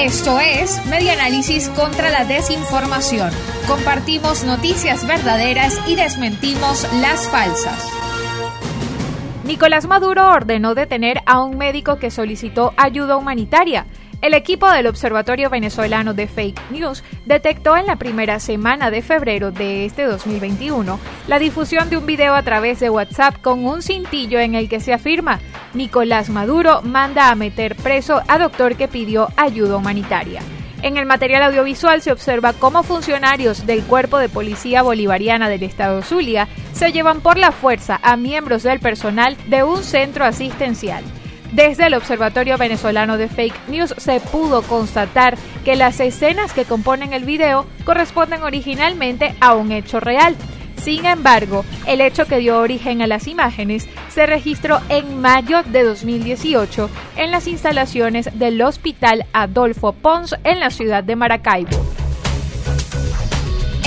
Esto es Media Análisis contra la Desinformación. Compartimos noticias verdaderas y desmentimos las falsas. Nicolás Maduro ordenó detener a un médico que solicitó ayuda humanitaria. El equipo del Observatorio Venezolano de Fake News detectó en la primera semana de febrero de este 2021 la difusión de un video a través de WhatsApp con un cintillo en el que se afirma Nicolás Maduro manda a meter preso a doctor que pidió ayuda humanitaria. En el material audiovisual se observa cómo funcionarios del Cuerpo de Policía Bolivariana del Estado Zulia se llevan por la fuerza a miembros del personal de un centro asistencial. Desde el Observatorio Venezolano de Fake News se pudo constatar que las escenas que componen el video corresponden originalmente a un hecho real. Sin embargo, el hecho que dio origen a las imágenes se registró en mayo de 2018 en las instalaciones del Hospital Adolfo Pons en la ciudad de Maracaibo.